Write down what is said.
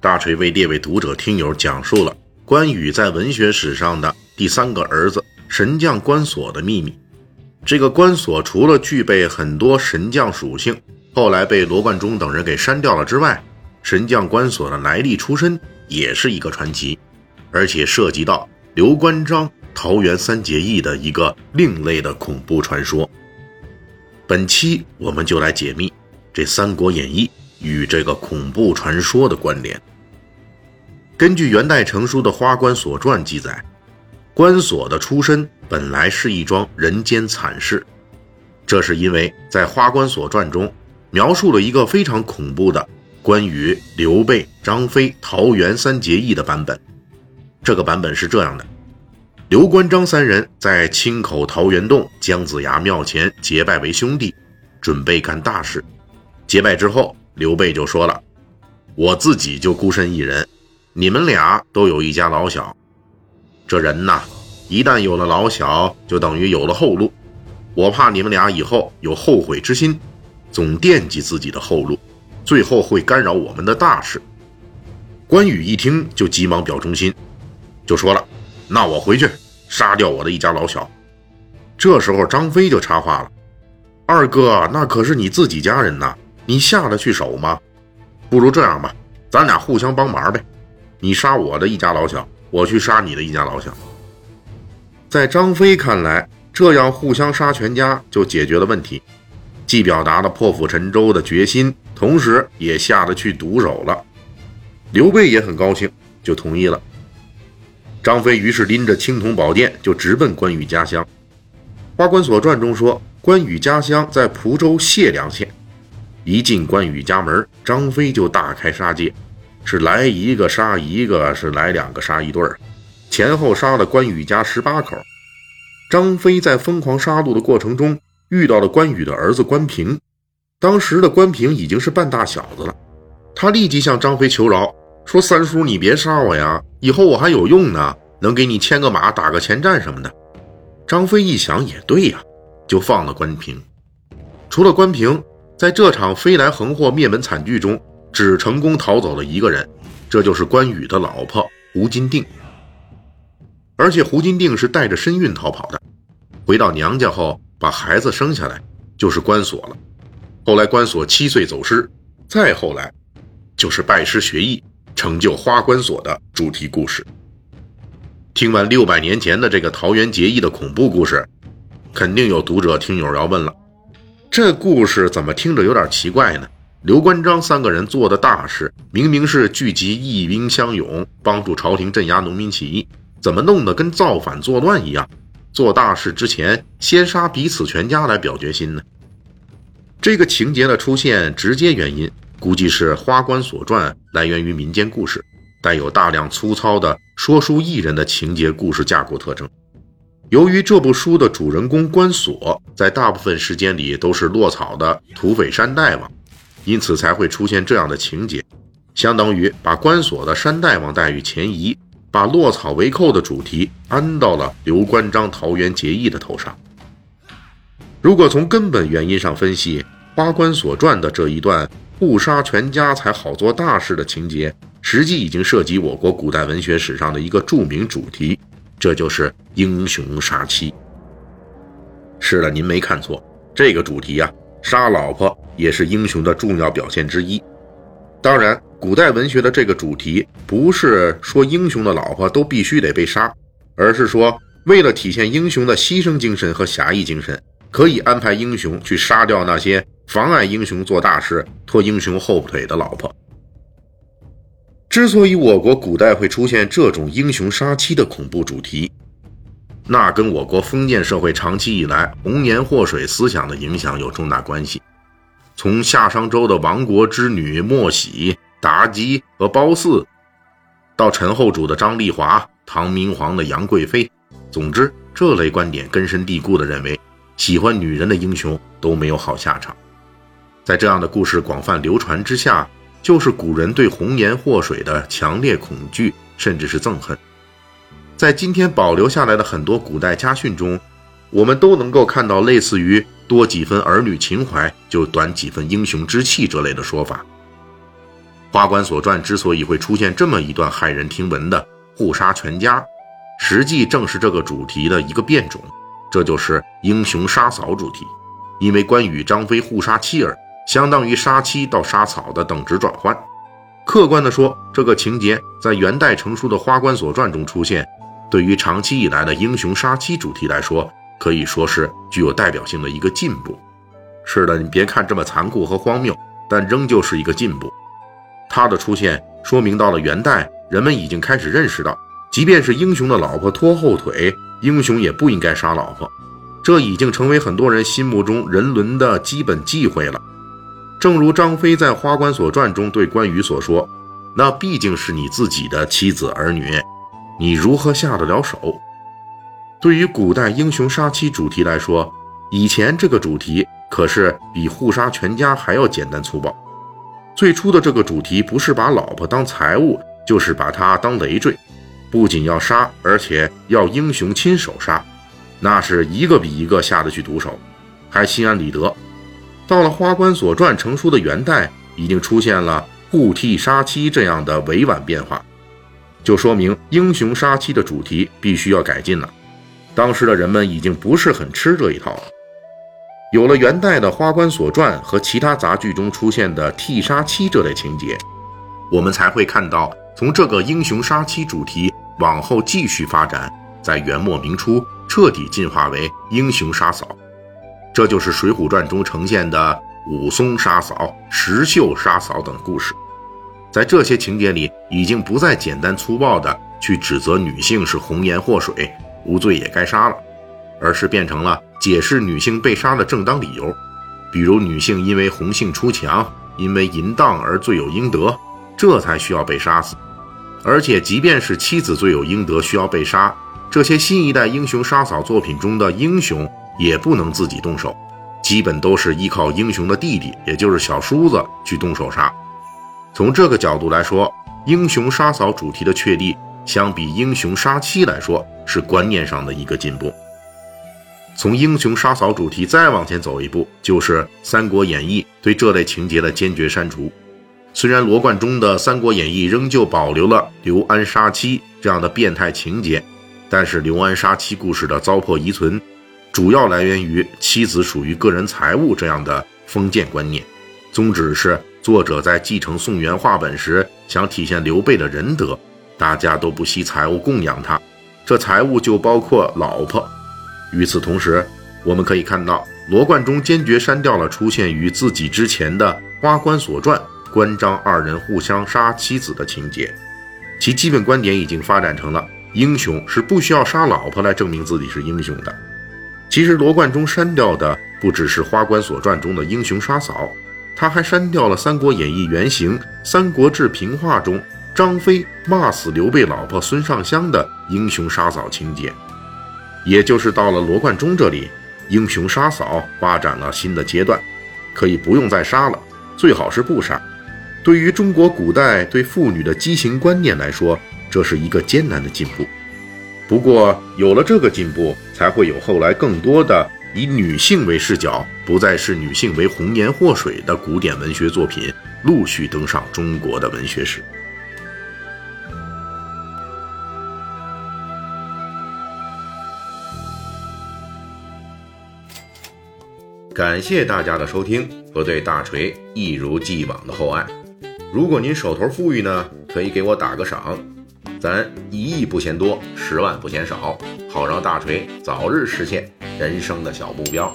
大锤为列位读者听友讲述了关羽在文学史上的第三个儿子神将关索的秘密。这个关索除了具备很多神将属性，后来被罗贯中等人给删掉了之外，神将关索的来历出身也是一个传奇，而且涉及到刘关张桃园三结义的一个另类的恐怖传说。本期我们就来解密这《三国演义》与这个恐怖传说的关联。根据元代成书的《花关索传》记载，关索的出身本来是一桩人间惨事。这是因为在《花关索传》中描述了一个非常恐怖的关于、刘备、张飞桃园三结义的版本。这个版本是这样的：刘关张三人在青口桃源洞姜子牙庙前结拜为兄弟，准备干大事。结拜之后，刘备就说了：“我自己就孤身一人。”你们俩都有一家老小，这人呐，一旦有了老小，就等于有了后路。我怕你们俩以后有后悔之心，总惦记自己的后路，最后会干扰我们的大事。关羽一听就急忙表忠心，就说了：“那我回去杀掉我的一家老小。”这时候张飞就插话了：“二哥，那可是你自己家人呐，你下得去手吗？不如这样吧，咱俩互相帮忙呗。”你杀我的一家老小，我去杀你的一家老小。在张飞看来，这样互相杀全家就解决了问题，既表达了破釜沉舟的决心，同时也下得去毒手了。刘备也很高兴，就同意了。张飞于是拎着青铜宝剑就直奔关羽家乡。《花关索传》中说，关羽家乡在蒲州解良县。一进关羽家门，张飞就大开杀戒。是来一个杀一个，是来两个杀一对儿，前后杀了关羽家十八口。张飞在疯狂杀戮的过程中，遇到了关羽的儿子关平。当时的关平已经是半大小子了，他立即向张飞求饶，说：“三叔，你别杀我呀，以后我还有用呢，能给你牵个马、打个前站什么的。”张飞一想，也对呀，就放了关平。除了关平，在这场飞来横祸、灭门惨剧中。只成功逃走了一个人，这就是关羽的老婆胡金定。而且胡金定是带着身孕逃跑的，回到娘家后把孩子生下来，就是关索了。后来关索七岁走失，再后来就是拜师学艺，成就花关索的主题故事。听完六百年前的这个桃园结义的恐怖故事，肯定有读者听友要问了：这故事怎么听着有点奇怪呢？刘关张三个人做的大事，明明是聚集义兵相勇，帮助朝廷镇压农民起义，怎么弄得跟造反作乱一样？做大事之前，先杀彼此全家来表决心呢？这个情节的出现，直接原因估计是《花关所传》来源于民间故事，带有大量粗糙的说书艺人的情节故事架构特征。由于这部书的主人公关索，在大部分时间里都是落草的土匪山大王。因此才会出现这样的情节，相当于把关索的山大王待遇前移，把落草为寇的主题安到了刘关张桃园结义的头上。如果从根本原因上分析，《花关所传》的这一段互杀全家才好做大事的情节，实际已经涉及我国古代文学史上的一个著名主题，这就是英雄杀妻。是的，您没看错，这个主题啊。杀老婆也是英雄的重要表现之一。当然，古代文学的这个主题不是说英雄的老婆都必须得被杀，而是说为了体现英雄的牺牲精神和侠义精神，可以安排英雄去杀掉那些妨碍英雄做大事、拖英雄后腿的老婆。之所以我国古代会出现这种英雄杀妻的恐怖主题，那跟我国封建社会长期以来红颜祸水思想的影响有重大关系。从夏商周的亡国之女莫喜、妲己和褒姒，到陈后主的张丽华、唐明皇的杨贵妃。总之，这类观点根深蒂固地认为，喜欢女人的英雄都没有好下场。在这样的故事广泛流传之下，就是古人对红颜祸水的强烈恐惧，甚至是憎恨。在今天保留下来的很多古代家训中，我们都能够看到类似于“多几分儿女情怀，就短几分英雄之气”这类的说法。《花冠所传》之所以会出现这么一段骇人听闻的互杀全家，实际正是这个主题的一个变种，这就是英雄杀嫂主题。因为关羽、张飞互杀妻儿，相当于杀妻到杀草的等值转换。客观的说，这个情节在元代成书的《花冠所传》中出现，对于长期以来的英雄杀妻主题来说，可以说是具有代表性的一个进步。是的，你别看这么残酷和荒谬，但仍旧是一个进步。它的出现说明，到了元代，人们已经开始认识到。即便是英雄的老婆拖后腿，英雄也不应该杀老婆，这已经成为很多人心目中人伦的基本忌讳了。正如张飞在《花冠所传》中对关羽所说：“那毕竟是你自己的妻子儿女，你如何下得了手？”对于古代英雄杀妻主题来说，以前这个主题可是比互杀全家还要简单粗暴。最初的这个主题不是把老婆当财物，就是把她当累赘。不仅要杀，而且要英雄亲手杀，那是一个比一个下得去毒手，还心安理得。到了《花冠所传》成书的元代，已经出现了互替杀妻这样的委婉变化，就说明英雄杀妻的主题必须要改进了。当时的人们已经不是很吃这一套了。有了元代的《花冠所传》和其他杂剧中出现的替杀妻这类情节，我们才会看到从这个英雄杀妻主题。往后继续发展，在元末明初彻底进化为英雄杀嫂，这就是《水浒传》中呈现的武松杀嫂、石秀杀嫂等故事。在这些情节里，已经不再简单粗暴地去指责女性是红颜祸水、无罪也该杀了，而是变成了解释女性被杀的正当理由，比如女性因为红杏出墙、因为淫荡而罪有应得，这才需要被杀死。而且，即便是妻子罪有应得，需要被杀，这些新一代英雄杀嫂作品中的英雄也不能自己动手，基本都是依靠英雄的弟弟，也就是小叔子去动手杀。从这个角度来说，英雄杀嫂主题的确立，相比英雄杀妻来说，是观念上的一个进步。从英雄杀嫂主题再往前走一步，就是《三国演义》对这类情节的坚决删除。虽然罗贯中的《三国演义》仍旧保留了刘安杀妻这样的变态情节，但是刘安杀妻故事的糟粕遗存，主要来源于妻子属于个人财物这样的封建观念。宗旨是作者在继承宋元话本时，想体现刘备的仁德，大家都不惜财物供养他，这财物就包括老婆。与此同时，我们可以看到罗贯中坚决删掉了出现于自己之前的《花冠所传》。关张二人互相杀妻子的情节，其基本观点已经发展成了英雄是不需要杀老婆来证明自己是英雄的。其实罗贯中删掉的不只是《花冠所传》中的英雄杀嫂，他还删掉了《三国演义》原型《三国志平话》中张飞骂死刘备老婆孙尚香的英雄杀嫂情节。也就是到了罗贯中这里，英雄杀嫂发展了新的阶段，可以不用再杀了，最好是不杀。对于中国古代对妇女的畸形观念来说，这是一个艰难的进步。不过，有了这个进步，才会有后来更多的以女性为视角，不再是女性为红颜祸水的古典文学作品陆续登上中国的文学史。感谢大家的收听和对大锤一如既往的厚爱。如果您手头富裕呢，可以给我打个赏，咱一亿不嫌多，十万不嫌少，好让大锤早日实现人生的小目标。